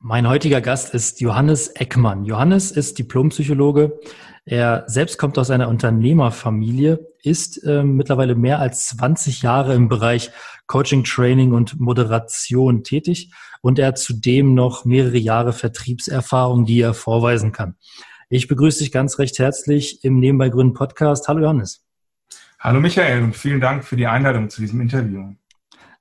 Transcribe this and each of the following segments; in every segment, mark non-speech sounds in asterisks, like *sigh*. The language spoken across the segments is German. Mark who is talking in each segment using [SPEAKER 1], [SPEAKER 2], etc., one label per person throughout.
[SPEAKER 1] Mein heutiger Gast ist Johannes Eckmann. Johannes ist Diplompsychologe. Er selbst kommt aus einer Unternehmerfamilie, ist äh, mittlerweile mehr als 20 Jahre im Bereich Coaching, Training und Moderation tätig und er hat zudem noch mehrere Jahre Vertriebserfahrung, die er vorweisen kann. Ich begrüße dich ganz recht herzlich im Nebenbei Gründen Podcast. Hallo Johannes.
[SPEAKER 2] Hallo Michael und vielen Dank für die Einladung zu diesem Interview.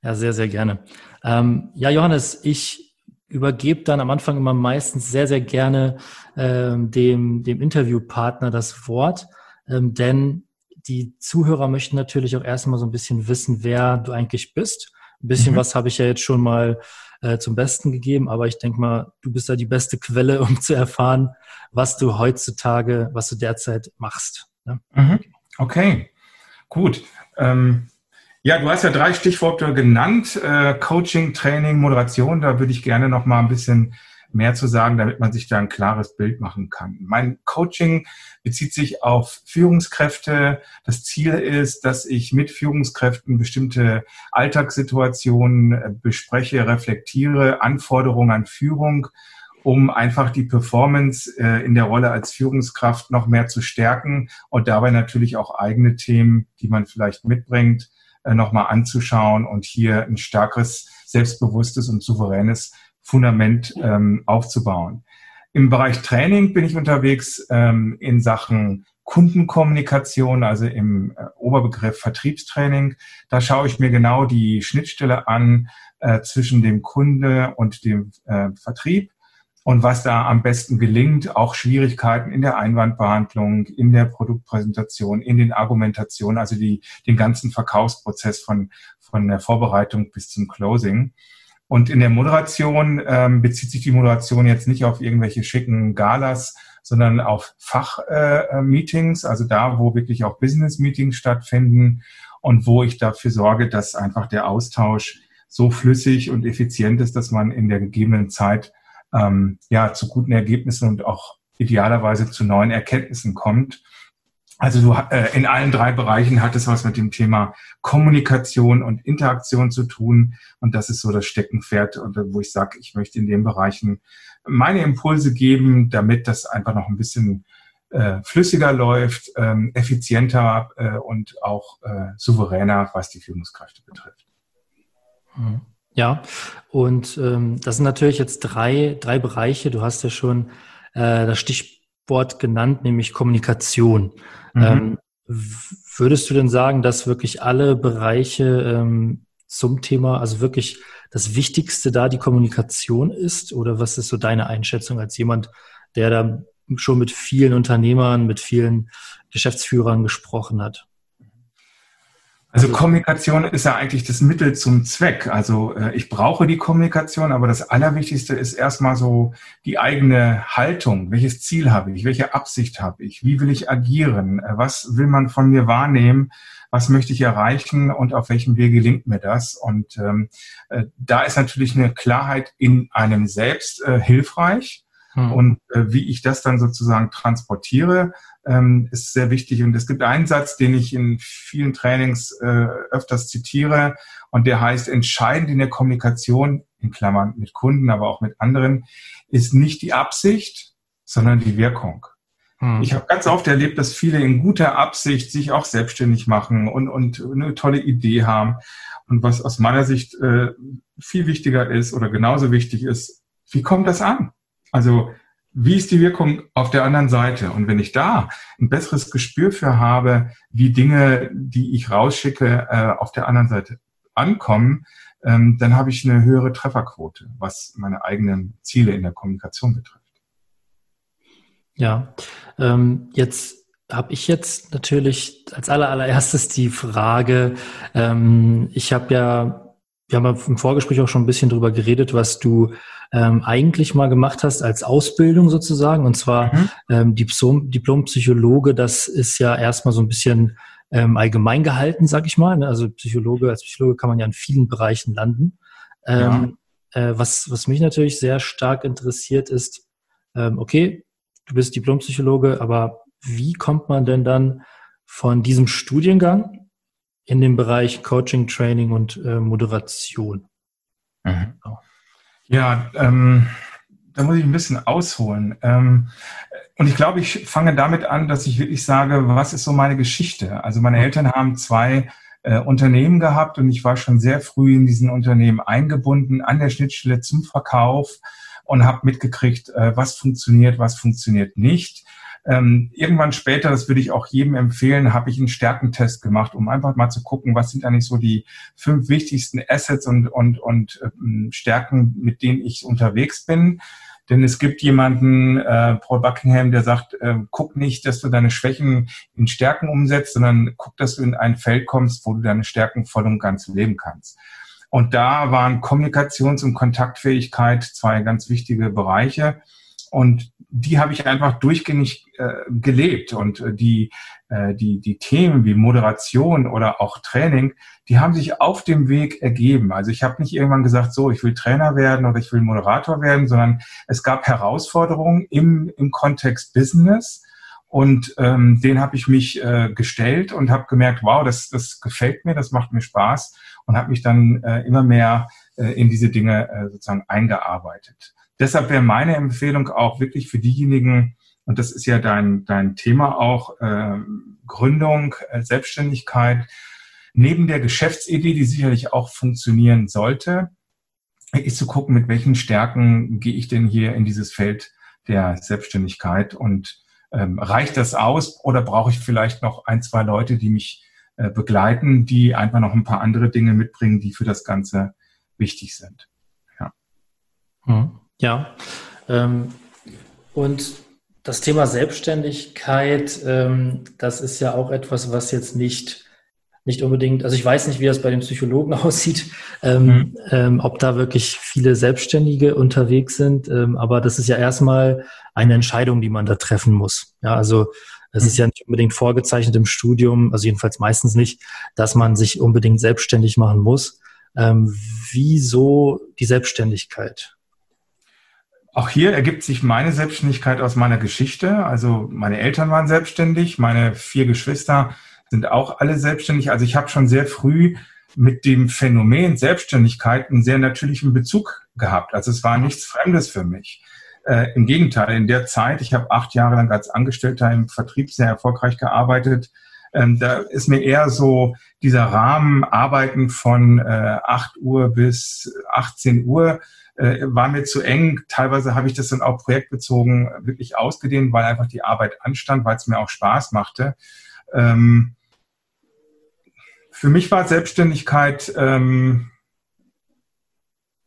[SPEAKER 1] Ja, sehr, sehr gerne. Ähm, ja, Johannes, ich übergebe dann am Anfang immer meistens sehr, sehr gerne ähm, dem, dem Interviewpartner das Wort, ähm, denn die Zuhörer möchten natürlich auch erstmal so ein bisschen wissen, wer du eigentlich bist. Ein bisschen mhm. was habe ich ja jetzt schon mal äh, zum Besten gegeben, aber ich denke mal, du bist da die beste Quelle, um zu erfahren, was du heutzutage, was du derzeit machst.
[SPEAKER 2] Ne? Mhm. Okay, gut. Ähm ja, du hast ja drei Stichworte genannt, äh, Coaching, Training, Moderation. Da würde ich gerne noch mal ein bisschen mehr zu sagen, damit man sich da ein klares Bild machen kann. Mein Coaching bezieht sich auf Führungskräfte. Das Ziel ist, dass ich mit Führungskräften bestimmte Alltagssituationen äh, bespreche, reflektiere, Anforderungen an Führung, um einfach die Performance äh, in der Rolle als Führungskraft noch mehr zu stärken und dabei natürlich auch eigene Themen, die man vielleicht mitbringt, äh, nochmal anzuschauen und hier ein starkes, selbstbewusstes und souveränes Fundament ähm, aufzubauen. Im Bereich Training bin ich unterwegs ähm, in Sachen Kundenkommunikation, also im äh, Oberbegriff Vertriebstraining. Da schaue ich mir genau die Schnittstelle an äh, zwischen dem Kunde und dem äh, Vertrieb und was da am besten gelingt, auch Schwierigkeiten in der Einwandbehandlung, in der Produktpräsentation, in den Argumentationen, also die, den ganzen Verkaufsprozess von, von der Vorbereitung bis zum Closing. Und in der Moderation ähm, bezieht sich die Moderation jetzt nicht auf irgendwelche schicken Galas, sondern auf Fachmeetings, äh, also da, wo wirklich auch Business-Meetings stattfinden und wo ich dafür sorge, dass einfach der Austausch so flüssig und effizient ist, dass man in der gegebenen Zeit ähm, ja, zu guten Ergebnissen und auch idealerweise zu neuen Erkenntnissen kommt. Also du, äh, in allen drei Bereichen hat es was mit dem Thema Kommunikation und Interaktion zu tun. Und das ist so das Steckenpferd, und wo ich sage, ich möchte in den Bereichen meine Impulse geben, damit das einfach noch ein bisschen äh, flüssiger läuft, ähm, effizienter äh, und auch äh, souveräner, was die Führungskräfte betrifft.
[SPEAKER 1] Mhm. Ja, und ähm, das sind natürlich jetzt drei, drei Bereiche. Du hast ja schon äh, das Stichwort genannt, nämlich Kommunikation. Mhm. Ähm, würdest du denn sagen, dass wirklich alle Bereiche ähm, zum Thema, also wirklich das Wichtigste da die Kommunikation ist? Oder was ist so deine Einschätzung als jemand, der da schon mit vielen Unternehmern, mit vielen Geschäftsführern gesprochen hat?
[SPEAKER 2] Also Kommunikation ist ja eigentlich das Mittel zum Zweck. Also äh, ich brauche die Kommunikation, aber das Allerwichtigste ist erstmal so die eigene Haltung. Welches Ziel habe ich? Welche Absicht habe ich? Wie will ich agieren? Äh, was will man von mir wahrnehmen? Was möchte ich erreichen und auf welchem Weg gelingt mir das? Und ähm, äh, da ist natürlich eine Klarheit in einem selbst äh, hilfreich. Hm. Und äh, wie ich das dann sozusagen transportiere, ähm, ist sehr wichtig. Und es gibt einen Satz, den ich in vielen Trainings äh, öfters zitiere, und der heißt, entscheidend in der Kommunikation, in Klammern mit Kunden, aber auch mit anderen, ist nicht die Absicht, sondern die Wirkung. Hm. Ich habe ganz oft erlebt, dass viele in guter Absicht sich auch selbstständig machen und, und eine tolle Idee haben. Und was aus meiner Sicht äh, viel wichtiger ist oder genauso wichtig ist, wie kommt das an? Also wie ist die Wirkung auf der anderen Seite? Und wenn ich da ein besseres Gespür für habe, wie Dinge, die ich rausschicke, äh, auf der anderen Seite ankommen, ähm, dann habe ich eine höhere Trefferquote, was meine eigenen Ziele in der Kommunikation betrifft.
[SPEAKER 1] Ja, ähm, jetzt habe ich jetzt natürlich als allererstes die Frage, ähm, ich habe ja wir haben im Vorgespräch auch schon ein bisschen drüber geredet, was du ähm, eigentlich mal gemacht hast als Ausbildung sozusagen. Und zwar mhm. ähm, Diplom, Diplompsychologe, das ist ja erstmal so ein bisschen ähm, allgemein gehalten, sag ich mal. Ne? Also Psychologe, als Psychologe kann man ja in vielen Bereichen landen. Ähm, ja. äh, was, was mich natürlich sehr stark interessiert ist, ähm, okay, du bist Diplompsychologe, aber wie kommt man denn dann von diesem Studiengang in dem Bereich Coaching, Training und äh, Moderation.
[SPEAKER 2] Mhm. Ja, ähm, da muss ich ein bisschen ausholen. Ähm, und ich glaube, ich fange damit an, dass ich wirklich sage, was ist so meine Geschichte? Also meine Eltern haben zwei äh, Unternehmen gehabt und ich war schon sehr früh in diesen Unternehmen eingebunden, an der Schnittstelle zum Verkauf und habe mitgekriegt, äh, was funktioniert, was funktioniert nicht. Ähm, irgendwann später, das würde ich auch jedem empfehlen, habe ich einen Stärkentest gemacht, um einfach mal zu gucken, was sind eigentlich so die fünf wichtigsten Assets und, und, und äh, Stärken, mit denen ich unterwegs bin. Denn es gibt jemanden, äh, Paul Buckingham, der sagt, äh, guck nicht, dass du deine Schwächen in Stärken umsetzt, sondern guck, dass du in ein Feld kommst, wo du deine Stärken voll und ganz leben kannst. Und da waren Kommunikations- und Kontaktfähigkeit zwei ganz wichtige Bereiche. Und die habe ich einfach durchgängig äh, gelebt. Und äh, die, äh, die, die Themen wie Moderation oder auch Training, die haben sich auf dem Weg ergeben. Also ich habe nicht irgendwann gesagt, so, ich will Trainer werden oder ich will Moderator werden, sondern es gab Herausforderungen im, im Kontext Business. Und ähm, den habe ich mich äh, gestellt und habe gemerkt, wow, das, das gefällt mir, das macht mir Spaß und habe mich dann äh, immer mehr äh, in diese Dinge äh, sozusagen eingearbeitet. Deshalb wäre meine Empfehlung auch wirklich für diejenigen, und das ist ja dein, dein Thema auch, äh, Gründung, äh, Selbstständigkeit, neben der Geschäftsidee, die sicherlich auch funktionieren sollte, ist zu gucken, mit welchen Stärken gehe ich denn hier in dieses Feld der Selbstständigkeit und ähm, reicht das aus oder brauche ich vielleicht noch ein, zwei Leute, die mich äh, begleiten, die einfach noch ein paar andere Dinge mitbringen, die für das Ganze wichtig sind.
[SPEAKER 1] Ja. Hm. Ja. Ähm, und das Thema Selbstständigkeit, ähm, das ist ja auch etwas, was jetzt nicht nicht unbedingt, also ich weiß nicht, wie das bei den Psychologen *laughs* aussieht, ähm, mhm. ähm, ob da wirklich viele Selbstständige unterwegs sind, ähm, aber das ist ja erstmal eine Entscheidung, die man da treffen muss. Ja, also es mhm. ist ja nicht unbedingt vorgezeichnet im Studium, also jedenfalls meistens nicht, dass man sich unbedingt selbstständig machen muss. Ähm, wieso die Selbstständigkeit?
[SPEAKER 2] Auch hier ergibt sich meine Selbstständigkeit aus meiner Geschichte. Also meine Eltern waren selbstständig, meine vier Geschwister sind auch alle selbstständig. Also ich habe schon sehr früh mit dem Phänomen Selbstständigkeit einen sehr natürlichen Bezug gehabt. Also es war nichts Fremdes für mich. Äh, Im Gegenteil, in der Zeit, ich habe acht Jahre lang als Angestellter im Vertrieb sehr erfolgreich gearbeitet. Ähm, da ist mir eher so dieser Rahmen Arbeiten von äh, 8 Uhr bis 18 Uhr äh, war mir zu eng. Teilweise habe ich das dann auch projektbezogen wirklich ausgedehnt, weil einfach die Arbeit anstand, weil es mir auch Spaß machte. Ähm, für mich war Selbstständigkeit ähm,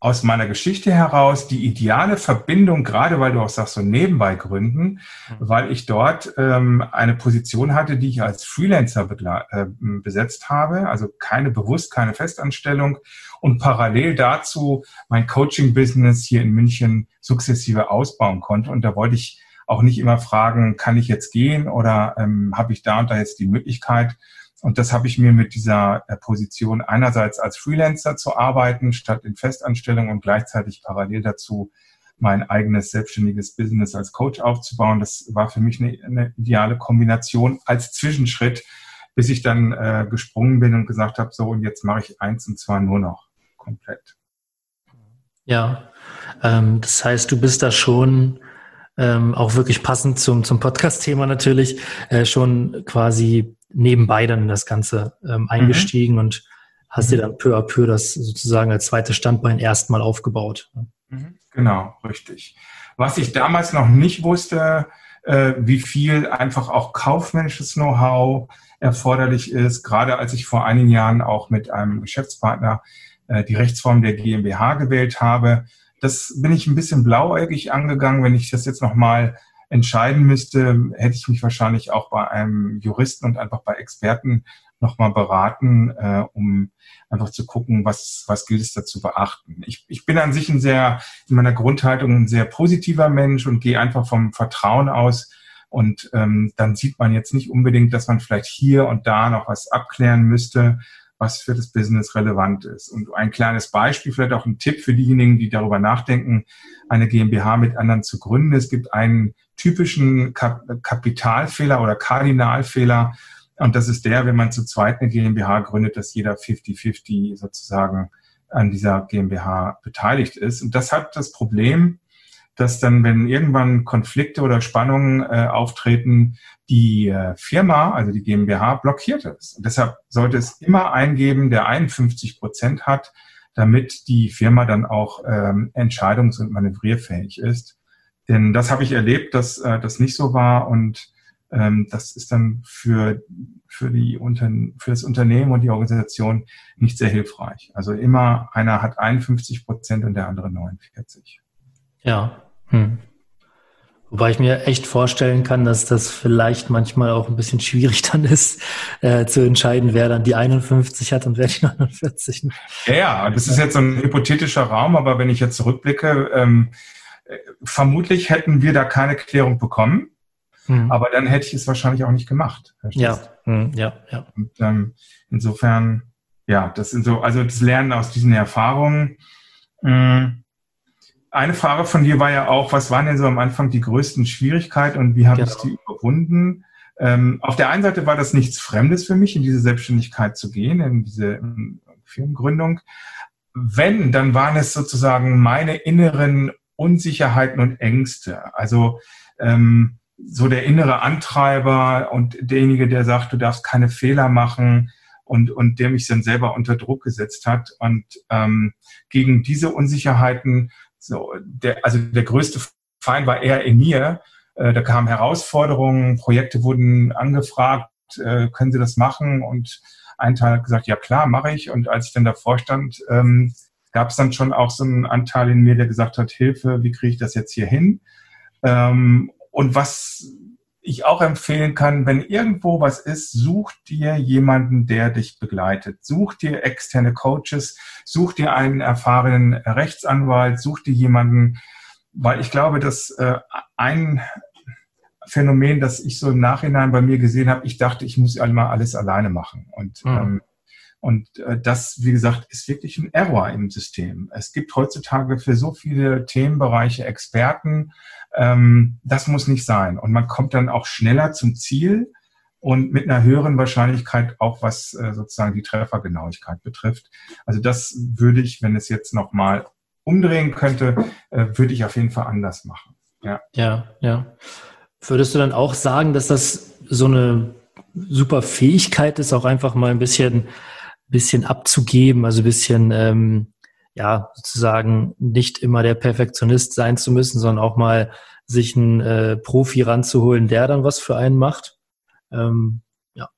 [SPEAKER 2] aus meiner Geschichte heraus die ideale Verbindung, gerade weil du auch sagst, so nebenbei gründen, mhm. weil ich dort ähm, eine Position hatte, die ich als Freelancer äh, besetzt habe, also keine bewusst, keine Festanstellung und parallel dazu mein Coaching-Business hier in München sukzessive ausbauen konnte. Und da wollte ich auch nicht immer fragen, kann ich jetzt gehen oder ähm, habe ich da und da jetzt die Möglichkeit, und das habe ich mir mit dieser äh, Position einerseits als Freelancer zu arbeiten, statt in Festanstellung und gleichzeitig parallel dazu mein eigenes selbstständiges Business als Coach aufzubauen. Das war für mich eine, eine ideale Kombination als Zwischenschritt, bis ich dann äh, gesprungen bin und gesagt habe, so und jetzt mache ich eins und zwar nur noch komplett.
[SPEAKER 1] Ja, ähm, das heißt, du bist da schon ähm, auch wirklich passend zum, zum Podcast-Thema natürlich, äh, schon quasi nebenbei dann in das Ganze ähm, mhm. eingestiegen mhm. und hast mhm. dir dann peu à peu das sozusagen als zweites Standbein erstmal aufgebaut.
[SPEAKER 2] Mhm. Genau, richtig. Was ich damals noch nicht wusste, äh, wie viel einfach auch kaufmännisches Know-how erforderlich ist, gerade als ich vor einigen Jahren auch mit einem Geschäftspartner äh, die Rechtsform der GmbH gewählt habe. Das bin ich ein bisschen blauäugig angegangen. Wenn ich das jetzt nochmal entscheiden müsste, hätte ich mich wahrscheinlich auch bei einem Juristen und einfach bei Experten nochmal beraten, äh, um einfach zu gucken, was, was gilt es da zu beachten. Ich, ich bin an sich ein sehr, in meiner Grundhaltung ein sehr positiver Mensch und gehe einfach vom Vertrauen aus. Und ähm, dann sieht man jetzt nicht unbedingt, dass man vielleicht hier und da noch was abklären müsste, was für das Business relevant ist. Und ein kleines Beispiel, vielleicht auch ein Tipp für diejenigen, die darüber nachdenken, eine GmbH mit anderen zu gründen. Es gibt einen typischen Kap Kapitalfehler oder Kardinalfehler. Und das ist der, wenn man zu zweit eine GmbH gründet, dass jeder 50-50 sozusagen an dieser GmbH beteiligt ist. Und das hat das Problem, dass dann, wenn irgendwann Konflikte oder Spannungen äh, auftreten, die äh, Firma, also die GmbH, blockiert ist. Und deshalb sollte es immer eingeben, der 51 Prozent hat, damit die Firma dann auch ähm, entscheidungs- und manövrierfähig ist. Denn das habe ich erlebt, dass äh, das nicht so war und ähm, das ist dann für, für, die Unter für das Unternehmen und die Organisation nicht sehr hilfreich. Also immer einer hat 51 Prozent und der andere 49.
[SPEAKER 1] Ja, hm. Wobei ich mir echt vorstellen kann, dass das vielleicht manchmal auch ein bisschen schwierig *laughs* dann ist, äh, zu entscheiden, wer dann die 51 hat und wer die 49.
[SPEAKER 2] Ja, ja, das ist jetzt so ein hypothetischer Raum, aber wenn ich jetzt zurückblicke, ähm, äh, vermutlich hätten wir da keine Klärung bekommen, hm. aber dann hätte ich es wahrscheinlich auch nicht gemacht.
[SPEAKER 1] Ja, hm, ja, ja.
[SPEAKER 2] Und, ähm, insofern, ja, das sind so, also das Lernen aus diesen Erfahrungen. Hm, eine Frage von dir war ja auch, was waren denn so am Anfang die größten Schwierigkeiten und wie habe genau. ich die überwunden? Ähm, auf der einen Seite war das nichts Fremdes für mich, in diese Selbstständigkeit zu gehen, in diese in Firmengründung. Wenn, dann waren es sozusagen meine inneren Unsicherheiten und Ängste. Also ähm, so der innere Antreiber und derjenige, der sagt, du darfst keine Fehler machen und, und der mich dann selber unter Druck gesetzt hat. Und ähm, gegen diese Unsicherheiten so, der, also der größte Feind war eher in mir. Äh, da kamen Herausforderungen, Projekte wurden angefragt, äh, können Sie das machen? Und ein Teil hat gesagt, ja klar, mache ich. Und als ich dann davor stand, ähm, gab es dann schon auch so einen Anteil in mir, der gesagt hat, Hilfe, wie kriege ich das jetzt hier hin? Ähm, und was ich auch empfehlen kann, wenn irgendwo was ist, such dir jemanden, der dich begleitet. Such dir externe Coaches, such dir einen erfahrenen Rechtsanwalt, such dir jemanden, weil ich glaube, dass äh, ein Phänomen, das ich so im Nachhinein bei mir gesehen habe, ich dachte, ich muss einmal alles alleine machen. Und mhm. ähm, und äh, das, wie gesagt, ist wirklich ein Error im System. Es gibt heutzutage für so viele Themenbereiche Experten. Ähm, das muss nicht sein. Und man kommt dann auch schneller zum Ziel und mit einer höheren Wahrscheinlichkeit auch was äh, sozusagen die Treffergenauigkeit betrifft. Also das würde ich, wenn es jetzt nochmal umdrehen könnte, äh, würde ich auf jeden Fall anders machen.
[SPEAKER 1] Ja. ja, ja. Würdest du dann auch sagen, dass das so eine super Fähigkeit ist, auch einfach mal ein bisschen bisschen abzugeben, also ein bisschen, ähm, ja, sozusagen nicht immer der Perfektionist sein zu müssen, sondern auch mal sich einen äh, Profi ranzuholen, der dann was für einen macht. Ähm, ja.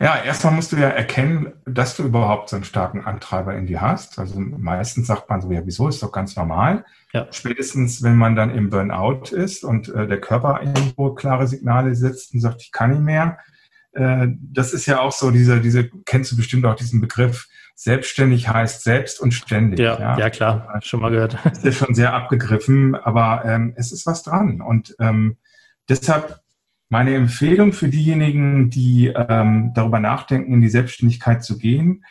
[SPEAKER 2] Ja, erstmal musst du ja erkennen, dass du überhaupt so einen starken Antreiber in dir hast. Also meistens sagt man so, ja, wieso ist doch ganz normal. Ja. Spätestens, wenn man dann im Burnout ist und äh, der Körper irgendwo klare Signale setzt und sagt, ich kann nicht mehr, äh, das ist ja auch so, diese, diese, kennst du bestimmt auch diesen Begriff, selbstständig heißt selbst und ständig.
[SPEAKER 1] Ja, ja, ja klar, schon mal gehört.
[SPEAKER 2] ist ja schon sehr abgegriffen, aber ähm, es ist was dran. Und ähm, deshalb meine Empfehlung für diejenigen, die ähm, darüber nachdenken, in die Selbstständigkeit zu gehen,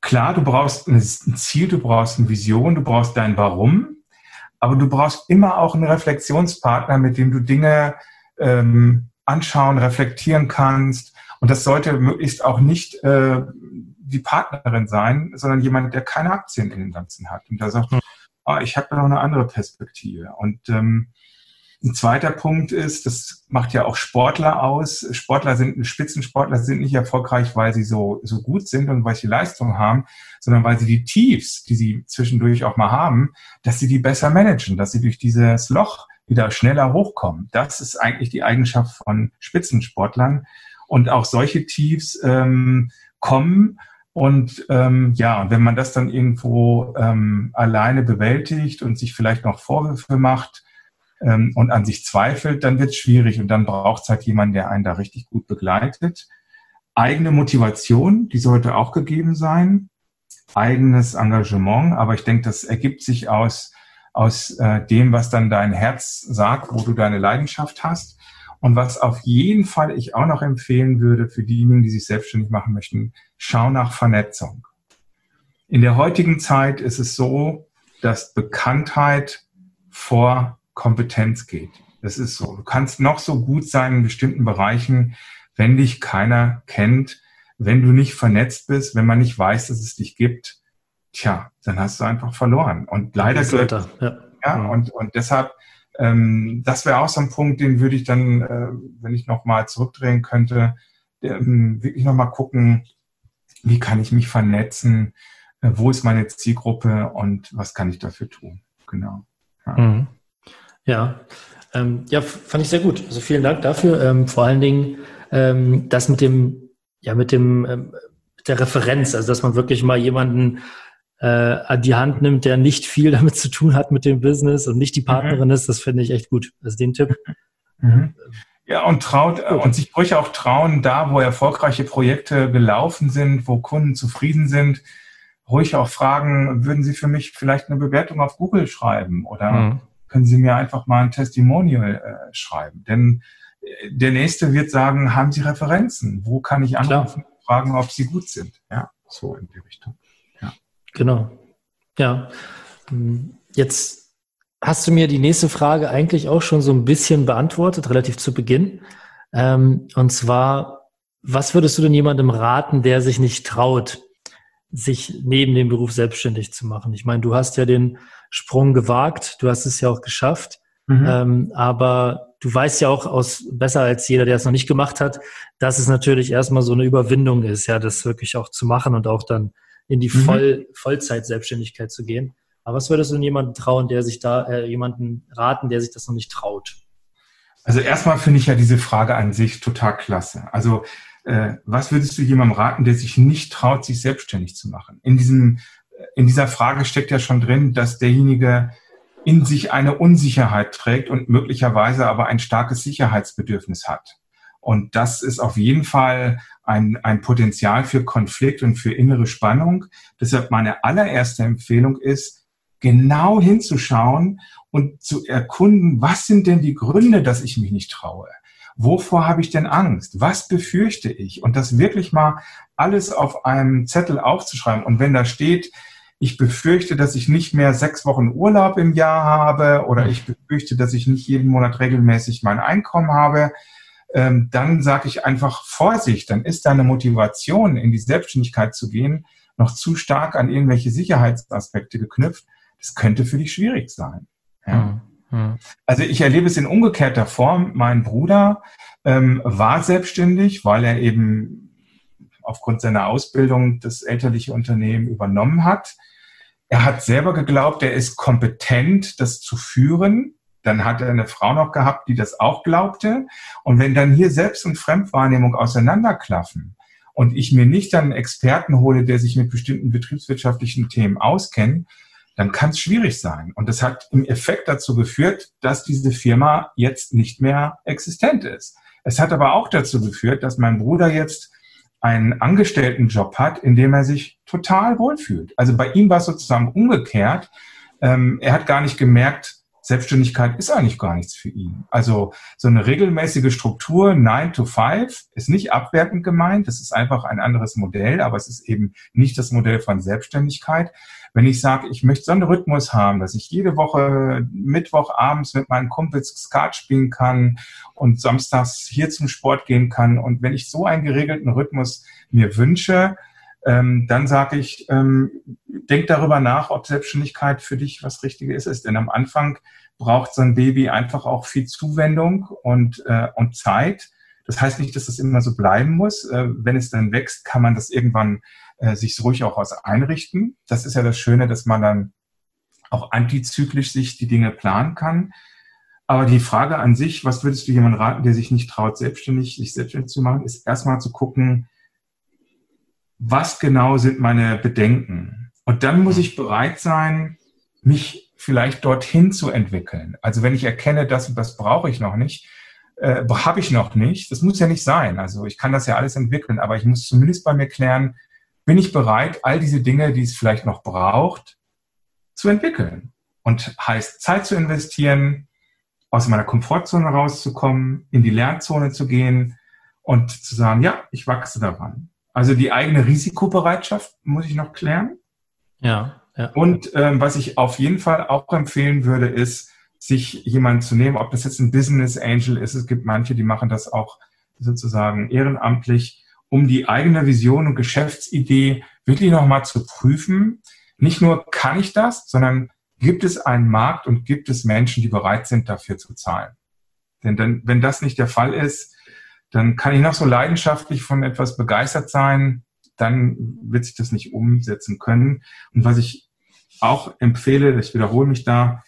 [SPEAKER 2] klar, du brauchst ein Ziel, du brauchst eine Vision, du brauchst dein Warum, aber du brauchst immer auch einen Reflexionspartner, mit dem du Dinge ähm, anschauen, reflektieren kannst. Und das sollte möglichst auch nicht äh, die Partnerin sein, sondern jemand, der keine Aktien in dem Ganzen hat. Und da sagt, oh, ich habe noch eine andere Perspektive. Und ähm, ein zweiter Punkt ist, das macht ja auch Sportler aus. Sportler sind, Spitzensportler sind nicht erfolgreich, weil sie so, so gut sind und weil sie Leistung haben, sondern weil sie die Tiefs, die sie zwischendurch auch mal haben, dass sie die besser managen, dass sie durch dieses Loch wieder schneller hochkommen. Das ist eigentlich die Eigenschaft von Spitzensportlern. Und auch solche Tiefs ähm, kommen. Und ähm, ja, und wenn man das dann irgendwo ähm, alleine bewältigt und sich vielleicht noch Vorwürfe macht ähm, und an sich zweifelt, dann wird es schwierig. Und dann braucht es halt jemanden, der einen da richtig gut begleitet. Eigene Motivation, die sollte auch gegeben sein. Eigenes Engagement, aber ich denke, das ergibt sich aus aus äh, dem, was dann dein Herz sagt, wo du deine Leidenschaft hast. Und was auf jeden Fall ich auch noch empfehlen würde für diejenigen, die sich selbstständig machen möchten, schau nach Vernetzung. In der heutigen Zeit ist es so, dass Bekanntheit vor Kompetenz geht. Das ist so. Du kannst noch so gut sein in bestimmten Bereichen, wenn dich keiner kennt, wenn du nicht vernetzt bist, wenn man nicht weiß, dass es dich gibt, tja, dann hast du einfach verloren. Und leider gehört, ja. Ja, und, und deshalb, ähm, das wäre auch so ein Punkt, den würde ich dann, äh, wenn ich nochmal zurückdrehen könnte, ähm, wirklich nochmal gucken, wie kann ich mich vernetzen, äh, wo ist meine Zielgruppe und was kann ich dafür tun. Genau.
[SPEAKER 1] Ja, mhm. ja. Ähm, ja fand ich sehr gut. Also vielen Dank dafür. Ähm, vor allen Dingen ähm, das mit dem, ja, mit dem, ähm, mit der Referenz, also dass man wirklich mal jemanden äh, an die Hand nimmt, der nicht viel *laughs* damit zu tun hat mit dem Business und nicht die mhm. Partnerin mhm. ist, das finde ich echt gut. Also den Tipp. *laughs*
[SPEAKER 2] Mhm. Ja, und traut gut. und sich ruhig auch trauen, da wo erfolgreiche Projekte gelaufen sind, wo Kunden zufrieden sind, ruhig auch fragen, würden Sie für mich vielleicht eine Bewertung auf Google schreiben oder mhm. können Sie mir einfach mal ein Testimonial äh, schreiben? Denn äh, der nächste wird sagen, haben Sie Referenzen? Wo kann ich anrufen, Klar. fragen, ob sie gut sind? Ja, so in die Richtung.
[SPEAKER 1] Genau. Ja. Jetzt hast du mir die nächste Frage eigentlich auch schon so ein bisschen beantwortet, relativ zu Beginn. Ähm, und zwar, was würdest du denn jemandem raten, der sich nicht traut, sich neben dem Beruf selbstständig zu machen? Ich meine, du hast ja den Sprung gewagt, du hast es ja auch geschafft, mhm. ähm, aber du weißt ja auch aus besser als jeder, der es noch nicht gemacht hat, dass es natürlich erstmal so eine Überwindung ist, ja, das wirklich auch zu machen und auch dann in die mhm. Voll, Vollzeit-Selbstständigkeit zu gehen. Aber was würdest du denn jemanden trauen, der sich da, äh, jemanden raten, der sich das noch nicht traut?
[SPEAKER 2] Also erstmal finde ich ja diese Frage an sich total klasse. Also äh, was würdest du jemandem raten, der sich nicht traut, sich selbstständig zu machen? In diesem, in dieser Frage steckt ja schon drin, dass derjenige in sich eine Unsicherheit trägt und möglicherweise aber ein starkes Sicherheitsbedürfnis hat. Und das ist auf jeden Fall ein, ein Potenzial für Konflikt und für innere Spannung. Deshalb meine allererste Empfehlung ist, genau hinzuschauen und zu erkunden, was sind denn die Gründe, dass ich mich nicht traue? Wovor habe ich denn Angst? Was befürchte ich? Und das wirklich mal alles auf einem Zettel aufzuschreiben. Und wenn da steht, ich befürchte, dass ich nicht mehr sechs Wochen Urlaub im Jahr habe oder ich befürchte, dass ich nicht jeden Monat regelmäßig mein Einkommen habe, ähm, dann sage ich einfach Vorsicht, dann ist deine Motivation, in die Selbstständigkeit zu gehen, noch zu stark an irgendwelche Sicherheitsaspekte geknüpft. Das könnte für dich schwierig sein. Ja. Mhm. Also ich erlebe es in umgekehrter Form. Mein Bruder ähm, war selbstständig, weil er eben aufgrund seiner Ausbildung das elterliche Unternehmen übernommen hat. Er hat selber geglaubt, er ist kompetent, das zu führen. Dann hat er eine Frau noch gehabt, die das auch glaubte. Und wenn dann hier Selbst- und Fremdwahrnehmung auseinanderklaffen und ich mir nicht dann einen Experten hole, der sich mit bestimmten betriebswirtschaftlichen Themen auskennt, dann kann es schwierig sein. Und das hat im Effekt dazu geführt, dass diese Firma jetzt nicht mehr existent ist. Es hat aber auch dazu geführt, dass mein Bruder jetzt einen Angestelltenjob hat, in dem er sich total wohlfühlt. Also bei ihm war es sozusagen umgekehrt. Ähm, er hat gar nicht gemerkt, Selbstständigkeit ist eigentlich gar nichts für ihn. Also so eine regelmäßige Struktur, 9 to 5, ist nicht abwertend gemeint. Das ist einfach ein anderes Modell, aber es ist eben nicht das Modell von Selbstständigkeit. Wenn ich sage, ich möchte so einen Rhythmus haben, dass ich jede Woche Mittwoch abends mit meinen Kumpels Skat spielen kann und samstags hier zum Sport gehen kann und wenn ich so einen geregelten Rhythmus mir wünsche, ähm, dann sage ich, ähm, denk darüber nach, ob Selbstständigkeit für dich was Richtiges ist. Denn am Anfang braucht so ein Baby einfach auch viel Zuwendung und, äh, und Zeit. Das heißt nicht, dass das immer so bleiben muss. Äh, wenn es dann wächst, kann man das irgendwann äh, sich ruhig auch aus einrichten. Das ist ja das Schöne, dass man dann auch antizyklisch sich die Dinge planen kann. Aber die Frage an sich, was würdest du jemandem raten, der sich nicht traut, selbstständig, sich selbstständig zu machen, ist erstmal zu gucken, was genau sind meine Bedenken? Und dann muss ich bereit sein, mich vielleicht dorthin zu entwickeln. Also wenn ich erkenne, das und das brauche ich noch nicht, äh, habe ich noch nicht, das muss ja nicht sein. Also ich kann das ja alles entwickeln, aber ich muss zumindest bei mir klären, bin ich bereit, all diese Dinge, die es vielleicht noch braucht, zu entwickeln. Und heißt Zeit zu investieren, aus meiner Komfortzone rauszukommen, in die Lernzone zu gehen und zu sagen, ja, ich wachse daran. Also die eigene Risikobereitschaft muss ich noch klären.
[SPEAKER 1] Ja. ja.
[SPEAKER 2] Und ähm, was ich auf jeden Fall auch empfehlen würde, ist, sich jemanden zu nehmen, ob das jetzt ein Business Angel ist. Es gibt manche, die machen das auch sozusagen ehrenamtlich, um die eigene Vision und Geschäftsidee wirklich nochmal zu prüfen. Nicht nur kann ich das, sondern gibt es einen Markt und gibt es Menschen, die bereit sind, dafür zu zahlen. Denn dann, wenn das nicht der Fall ist, dann kann ich noch so leidenschaftlich von etwas begeistert sein, dann wird sich das nicht umsetzen können. Und was ich auch empfehle, ich wiederhole mich da,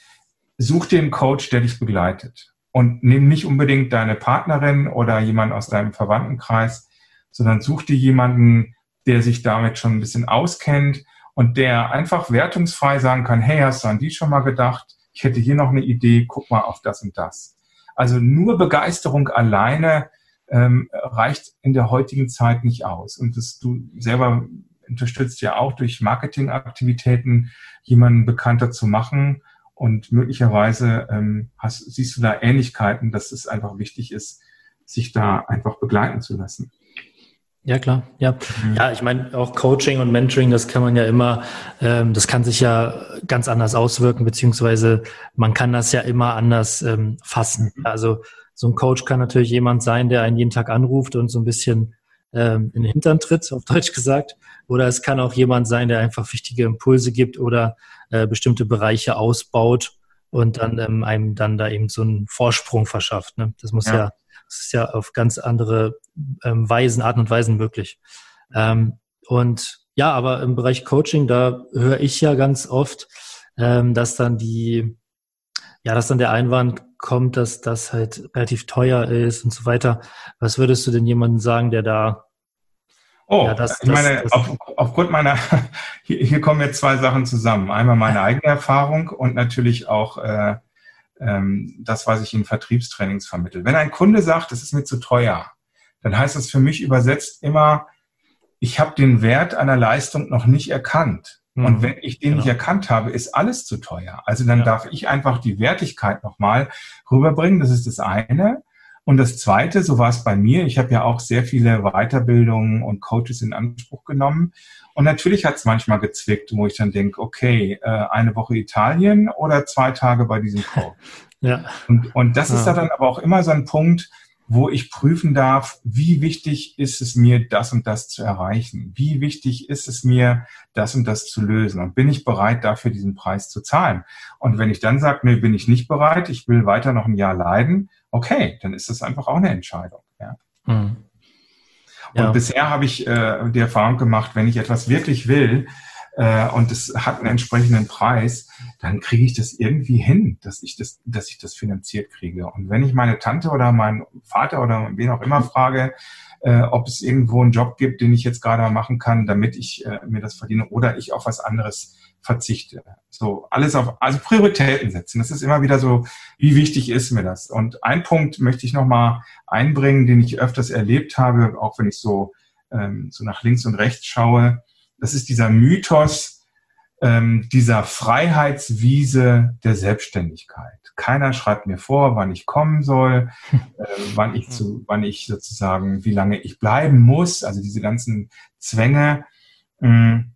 [SPEAKER 2] such dir einen Coach, der dich begleitet. Und nimm nicht unbedingt deine Partnerin oder jemand aus deinem Verwandtenkreis, sondern such dir jemanden, der sich damit schon ein bisschen auskennt und der einfach wertungsfrei sagen kann, hey, hast du an die schon mal gedacht? Ich hätte hier noch eine Idee, guck mal auf das und das. Also nur Begeisterung alleine ähm, reicht in der heutigen Zeit nicht aus. Und das, du selber unterstützt ja auch durch Marketingaktivitäten, jemanden bekannter zu machen. Und möglicherweise ähm, hast, siehst du da Ähnlichkeiten, dass es einfach wichtig ist, sich da einfach begleiten zu lassen.
[SPEAKER 1] Ja, klar. Ja, mhm. ja ich meine, auch Coaching und Mentoring, das kann man ja immer, ähm, das kann sich ja ganz anders auswirken, beziehungsweise man kann das ja immer anders ähm, fassen. Mhm. Also so ein Coach kann natürlich jemand sein, der einen jeden Tag anruft und so ein bisschen ähm, in den Hintern tritt, auf Deutsch gesagt. Oder es kann auch jemand sein, der einfach wichtige Impulse gibt oder äh, bestimmte Bereiche ausbaut und dann ähm, einem dann da eben so einen Vorsprung verschafft. Ne? Das muss ja, ja das ist ja auf ganz andere ähm, Weisen, Arten und Weisen möglich. Ähm, und ja, aber im Bereich Coaching, da höre ich ja ganz oft, ähm, dass dann die, ja, dass dann der Einwand kommt, dass das halt relativ teuer ist und so weiter. Was würdest du denn jemandem sagen, der da
[SPEAKER 2] Oh, ja, das, ich das, meine, das, auf, aufgrund meiner, *laughs* hier, hier, kommen jetzt zwei Sachen zusammen. Einmal meine *laughs* eigene Erfahrung und natürlich auch äh, ähm, das, was ich in Vertriebstrainings vermittle. Wenn ein Kunde sagt, es ist mir zu teuer, dann heißt das für mich übersetzt immer, ich habe den Wert einer Leistung noch nicht erkannt. Mhm. Und wenn ich den genau. nicht erkannt habe, ist alles zu teuer. Also dann ja. darf ich einfach die Wertigkeit nochmal rüberbringen. Das ist das eine. Und das Zweite, so war es bei mir, ich habe ja auch sehr viele Weiterbildungen und Coaches in Anspruch genommen. Und natürlich hat es manchmal gezwickt, wo ich dann denke, okay, äh, eine Woche Italien oder zwei Tage bei diesem Coach. *laughs* ja. Und, und das ja. ist dann aber auch immer so ein Punkt, wo ich prüfen darf, wie wichtig ist es mir, das und das zu erreichen? Wie wichtig ist es mir, das und das zu lösen? Und bin ich bereit, dafür diesen Preis zu zahlen? Und wenn ich dann sage, nee, bin ich nicht bereit, ich will weiter noch ein Jahr leiden, okay, dann ist das einfach auch eine Entscheidung. Ja. Mhm. Und ja. bisher habe ich äh, die Erfahrung gemacht, wenn ich etwas wirklich will äh, und es hat einen entsprechenden Preis, dann kriege ich das irgendwie hin, dass ich das, dass ich das finanziert kriege. Und wenn ich meine Tante oder meinen Vater oder wen auch immer frage, äh, ob es irgendwo einen Job gibt, den ich jetzt gerade machen kann, damit ich äh, mir das verdiene oder ich auf was anderes verzichte. So, alles auf, also Prioritäten setzen. Das ist immer wieder so, wie wichtig ist mir das? Und ein Punkt möchte ich nochmal einbringen, den ich öfters erlebt habe, auch wenn ich so, ähm, so nach links und rechts schaue. Das ist dieser Mythos ähm, dieser Freiheitswiese der Selbstständigkeit. Keiner schreibt mir vor, wann ich kommen soll, *laughs* äh, wann ich zu, wann ich sozusagen, wie lange ich bleiben muss. Also diese ganzen Zwänge. Ähm,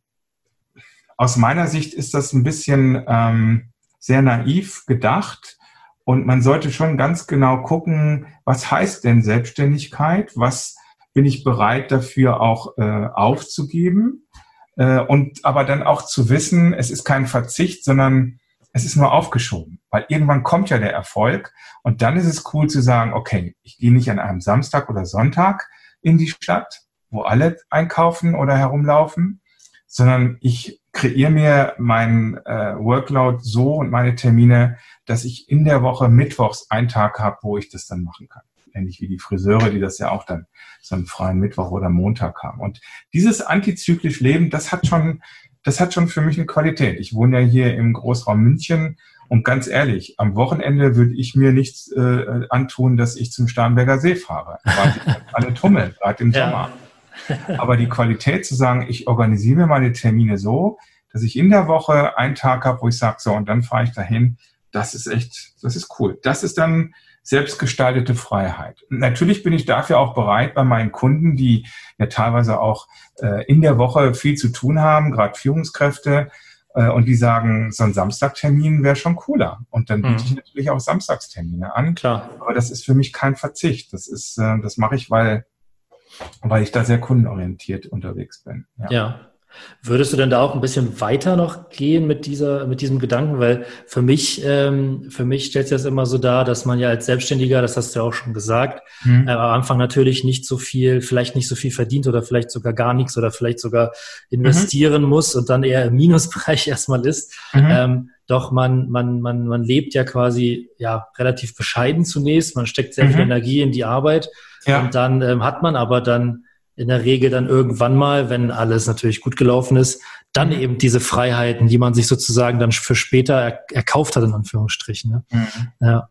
[SPEAKER 2] aus meiner Sicht ist das ein bisschen ähm, sehr naiv gedacht. Und man sollte schon ganz genau gucken, was heißt denn Selbstständigkeit? Was bin ich bereit dafür auch äh, aufzugeben? Äh, und aber dann auch zu wissen, es ist kein Verzicht, sondern es ist nur aufgeschoben, weil irgendwann kommt ja der Erfolg und dann ist es cool zu sagen, okay, ich gehe nicht an einem Samstag oder Sonntag in die Stadt, wo alle einkaufen oder herumlaufen, sondern ich kreiere mir meinen äh, Workload so und meine Termine, dass ich in der Woche mittwochs einen Tag habe, wo ich das dann machen kann. Ähnlich wie die Friseure, die das ja auch dann so einen freien Mittwoch oder Montag haben. Und dieses antizyklisch Leben, das hat schon, das hat schon für mich eine Qualität. Ich wohne ja hier im Großraum München und ganz ehrlich, am Wochenende würde ich mir nichts äh, antun, dass ich zum Starnberger See fahre, alle tummeln, gerade im ja. Sommer. Aber die Qualität zu sagen, ich organisiere mir meine Termine so, dass ich in der Woche einen Tag habe, wo ich sage, so, und dann fahre ich dahin, das ist echt, das ist cool. Das ist dann selbstgestaltete Freiheit. Natürlich bin ich dafür auch bereit, bei meinen Kunden, die ja teilweise auch äh, in der Woche viel zu tun haben, gerade Führungskräfte, äh, und die sagen, so ein Samstagtermin wäre schon cooler. Und dann biete mhm. ich natürlich auch Samstagstermine an. Klar. Aber das ist für mich kein Verzicht. Das ist, äh, das mache ich, weil weil ich da sehr kundenorientiert unterwegs bin.
[SPEAKER 1] Ja. ja. Würdest du denn da auch ein bisschen weiter noch gehen mit dieser, mit diesem Gedanken? Weil für mich, ähm, für mich stellt sich das immer so dar, dass man ja als Selbstständiger, das hast du ja auch schon gesagt, mhm. äh, am Anfang natürlich nicht so viel, vielleicht nicht so viel verdient oder vielleicht sogar gar nichts oder vielleicht sogar investieren mhm. muss und dann eher im Minusbereich *laughs* erstmal ist. Mhm. Ähm, doch man, man, man, man lebt ja quasi ja relativ bescheiden zunächst. Man steckt sehr viel mhm. Energie in die Arbeit ja. und dann ähm, hat man aber dann in der Regel dann irgendwann mal, wenn alles natürlich gut gelaufen ist, dann mhm. eben diese Freiheiten, die man sich sozusagen dann für später er, erkauft hat, in Anführungsstrichen. Ne? Mhm.
[SPEAKER 2] Ja.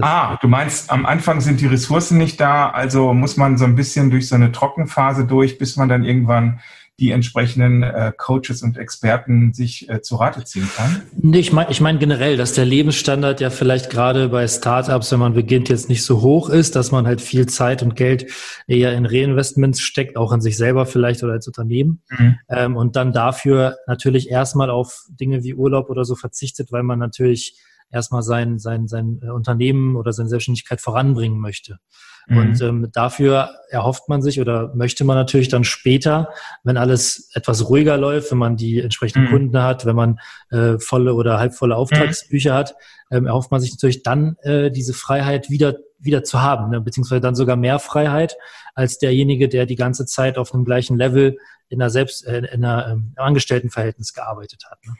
[SPEAKER 2] ah, du meinst, am Anfang sind die Ressourcen nicht da, also muss man so ein bisschen durch so eine Trockenphase durch, bis man dann irgendwann die entsprechenden äh, Coaches und Experten sich äh, zu Rate ziehen kann?
[SPEAKER 1] Nee, ich meine ich mein generell, dass der Lebensstandard ja vielleicht gerade bei Startups, wenn man beginnt, jetzt nicht so hoch ist, dass man halt viel Zeit und Geld eher in Reinvestments steckt, auch in sich selber vielleicht oder als Unternehmen. Mhm. Ähm, und dann dafür natürlich erstmal auf Dinge wie Urlaub oder so verzichtet, weil man natürlich erstmal sein, sein, sein äh, Unternehmen oder seine Selbstständigkeit voranbringen möchte. Mhm. Und ähm, dafür erhofft man sich oder möchte man natürlich dann später, wenn alles etwas ruhiger läuft, wenn man die entsprechenden mhm. Kunden hat, wenn man äh, volle oder halbvolle Auftragsbücher mhm. hat, ähm, erhofft man sich natürlich dann äh, diese Freiheit wieder wieder zu haben, ne? beziehungsweise dann sogar mehr Freiheit als derjenige, der die ganze Zeit auf einem gleichen Level in einer selbst äh, in einer ähm, Angestelltenverhältnis gearbeitet hat. Ne?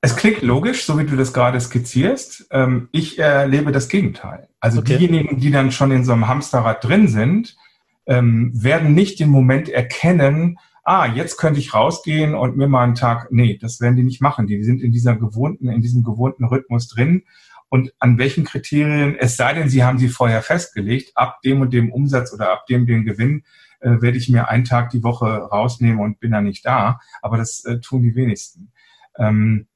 [SPEAKER 2] Es klingt logisch, so wie du das gerade skizzierst. Ähm, ich erlebe das Gegenteil. Also okay. diejenigen, die dann schon in so einem Hamsterrad drin sind, ähm, werden nicht den Moment erkennen, ah, jetzt könnte ich rausgehen und mir mal einen Tag, nee, das werden die nicht machen. Die sind in dieser gewohnten, in diesem gewohnten Rhythmus drin. Und an welchen Kriterien, es sei denn, sie haben sie vorher festgelegt, ab dem und dem Umsatz oder ab dem dem Gewinn, äh, werde ich mir einen Tag die Woche rausnehmen und bin dann nicht da. Aber das äh, tun die wenigsten. Ähm,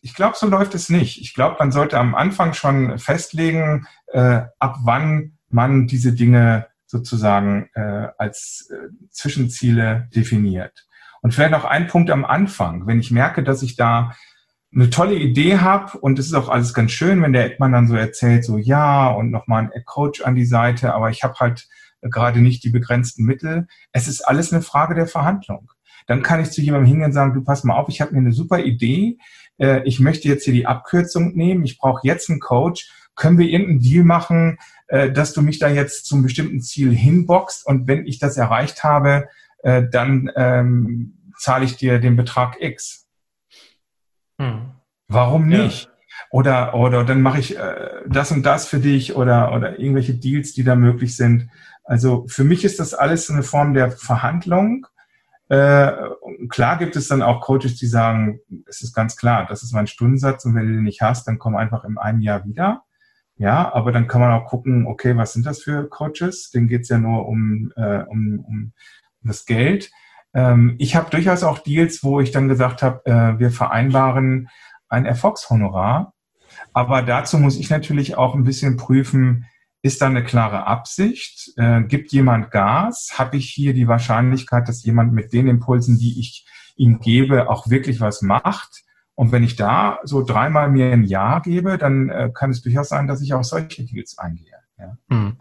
[SPEAKER 2] ich glaube, so läuft es nicht. Ich glaube, man sollte am Anfang schon festlegen, äh, ab wann man diese Dinge sozusagen äh, als äh, Zwischenziele definiert. Und vielleicht noch ein Punkt am Anfang. Wenn ich merke, dass ich da eine tolle Idee habe und es ist auch alles ganz schön, wenn der Eckmann dann so erzählt, so ja und nochmal ein Coach an die Seite, aber ich habe halt gerade nicht die begrenzten Mittel. Es ist alles eine Frage der Verhandlung dann kann ich zu jemandem hingehen und sagen, du pass mal auf, ich habe mir eine super Idee, äh, ich möchte jetzt hier die Abkürzung nehmen, ich brauche jetzt einen Coach, können wir irgendeinen Deal machen, äh, dass du mich da jetzt zum bestimmten Ziel hinboxt und wenn ich das erreicht habe, äh, dann ähm, zahle ich dir den Betrag X. Hm. Warum nicht? Ja. Oder, oder dann mache ich äh, das und das für dich oder, oder irgendwelche Deals, die da möglich sind. Also für mich ist das alles eine Form der Verhandlung äh, klar gibt es dann auch Coaches, die sagen, es ist ganz klar, das ist mein Stundensatz und wenn du den nicht hast, dann komm einfach im einen Jahr wieder. Ja, aber dann kann man auch gucken, okay, was sind das für Coaches? Denen geht's ja nur um, äh, um, um das Geld. Ähm, ich habe durchaus auch Deals, wo ich dann gesagt habe, äh, wir vereinbaren ein Erfolgshonorar. Aber dazu muss ich natürlich auch ein bisschen prüfen, ist da eine klare Absicht? Äh, gibt jemand Gas? Habe ich hier die Wahrscheinlichkeit, dass jemand mit den Impulsen, die ich ihm gebe, auch wirklich was macht? Und wenn ich da so dreimal mir ein Ja gebe, dann äh, kann es durchaus sein, dass ich auch solche Deals eingehe. Ja. Hm.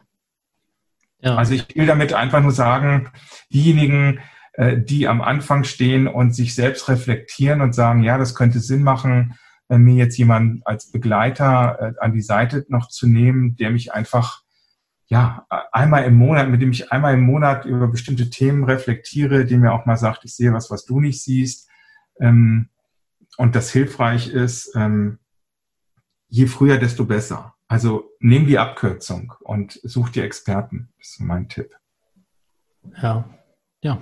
[SPEAKER 2] Ja. Also ich will damit einfach nur sagen, diejenigen, äh, die am Anfang stehen und sich selbst reflektieren und sagen, ja, das könnte Sinn machen, mir jetzt jemand als Begleiter äh, an die Seite noch zu nehmen, der mich einfach ja einmal im Monat, mit dem ich einmal im Monat über bestimmte Themen reflektiere, dem mir auch mal sagt, ich sehe was, was du nicht siehst. Ähm, und das hilfreich ist, ähm, je früher, desto besser. Also nimm die Abkürzung und such die Experten. Das ist mein Tipp.
[SPEAKER 1] Ja, ja.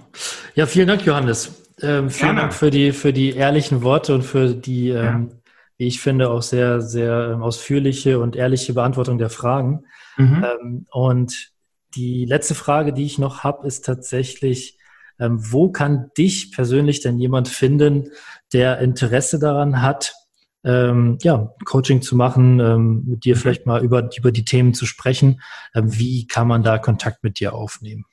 [SPEAKER 1] Ja, vielen Dank, Johannes. Ähm, vielen Dank für die, für die ehrlichen Worte und für die ähm, wie ich finde, auch sehr, sehr ähm, ausführliche und ehrliche Beantwortung der Fragen. Mhm. Ähm, und die letzte Frage, die ich noch habe, ist tatsächlich, ähm, wo kann dich persönlich denn jemand finden, der Interesse daran hat, ähm, ja, Coaching zu machen, mit dir mhm. vielleicht mal über, über die Themen zu sprechen. Wie kann man da Kontakt mit dir aufnehmen?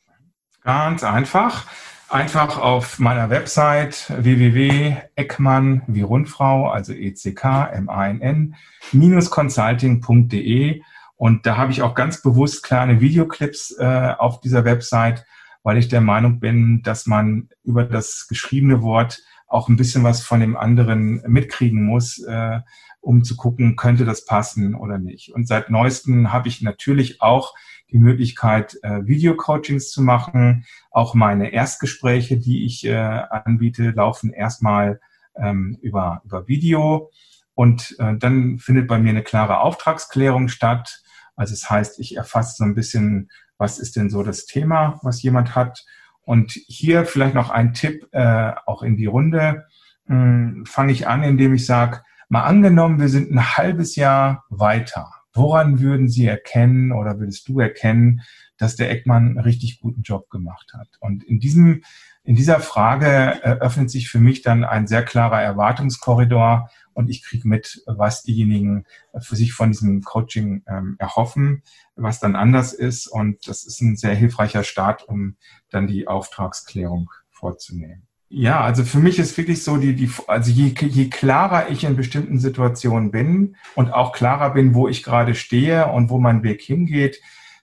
[SPEAKER 2] Ganz einfach einfach auf meiner Website www.eckmann wie Rundfrau, also ECK, M-A-N-N, minus consulting.de und da habe ich auch ganz bewusst kleine Videoclips äh, auf dieser Website, weil ich der Meinung bin, dass man über das geschriebene Wort auch ein bisschen was von dem anderen mitkriegen muss, äh, um zu gucken, könnte das passen oder nicht. Und seit neuestem habe ich natürlich auch die Möglichkeit, äh, Video-Coachings zu machen. Auch meine Erstgespräche, die ich äh, anbiete, laufen erstmal ähm, über, über Video. Und äh, dann findet bei mir eine klare Auftragsklärung statt. Also es das heißt, ich erfasse so ein bisschen, was ist denn so das Thema, was jemand hat. Und hier vielleicht noch ein Tipp äh, auch in die Runde. Hm, Fange ich an, indem ich sage, mal angenommen, wir sind ein halbes Jahr weiter. Woran würden Sie erkennen oder würdest du erkennen, dass der Eckmann einen richtig guten Job gemacht hat? Und in diesem, in dieser Frage eröffnet sich für mich dann ein sehr klarer Erwartungskorridor und ich kriege mit, was diejenigen für sich von diesem Coaching ähm, erhoffen, was dann anders ist. Und das ist ein sehr hilfreicher Start, um dann die Auftragsklärung vorzunehmen. Ja, also für mich ist wirklich so, die, die, also je, je klarer ich in bestimmten Situationen bin und auch klarer bin, wo ich gerade stehe und wo mein Weg hingeht,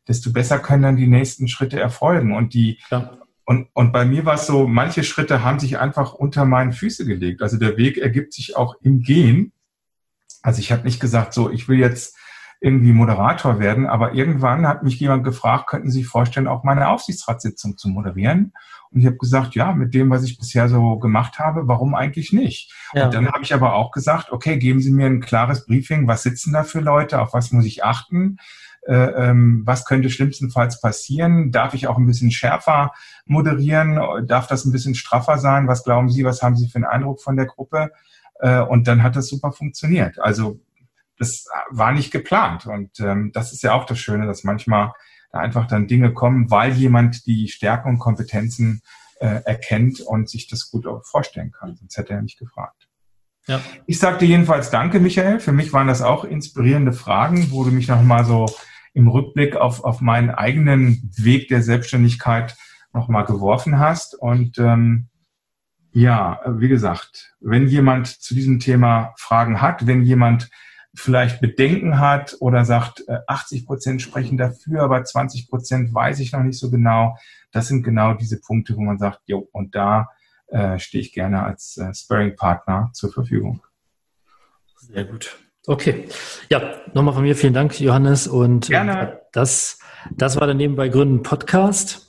[SPEAKER 2] desto besser können dann die nächsten Schritte erfolgen. Und die, ja. und, und bei mir war es so, manche Schritte haben sich einfach unter meinen Füße gelegt. Also der Weg ergibt sich auch im Gehen. Also ich habe nicht gesagt, so, ich will jetzt irgendwie Moderator werden, aber irgendwann hat mich jemand gefragt, könnten Sie sich vorstellen, auch meine Aufsichtsratssitzung zu moderieren? Und ich habe gesagt, ja, mit dem, was ich bisher so gemacht habe, warum eigentlich nicht? Ja. Und dann habe ich aber auch gesagt, okay, geben Sie mir ein klares Briefing, was sitzen da für Leute, auf was muss ich achten? Äh, ähm, was könnte schlimmstenfalls passieren? Darf ich auch ein bisschen schärfer moderieren? Darf das ein bisschen straffer sein? Was glauben Sie, was haben Sie für einen Eindruck von der Gruppe? Äh, und dann hat das super funktioniert. Also das war nicht geplant. Und ähm, das ist ja auch das Schöne, dass manchmal da einfach dann Dinge kommen, weil jemand die Stärken und Kompetenzen äh, erkennt und sich das gut auch vorstellen kann. Sonst hätte er nicht gefragt. Ja. Ich sagte jedenfalls Danke, Michael. Für mich waren das auch inspirierende Fragen, wo du mich nochmal so im Rückblick auf, auf meinen eigenen Weg der Selbstständigkeit nochmal geworfen hast. Und ähm, ja, wie gesagt, wenn jemand zu diesem Thema Fragen hat, wenn jemand vielleicht Bedenken hat oder sagt, 80 äh, Prozent sprechen dafür, aber 20 Prozent weiß ich noch nicht so genau. Das sind genau diese Punkte, wo man sagt, jo, und da äh, stehe ich gerne als äh, Sparring-Partner zur Verfügung.
[SPEAKER 1] Sehr gut. Okay. Ja, nochmal von mir vielen Dank, Johannes. Und
[SPEAKER 2] gerne.
[SPEAKER 1] Äh, das, das war der Nebenbei Gründen Podcast.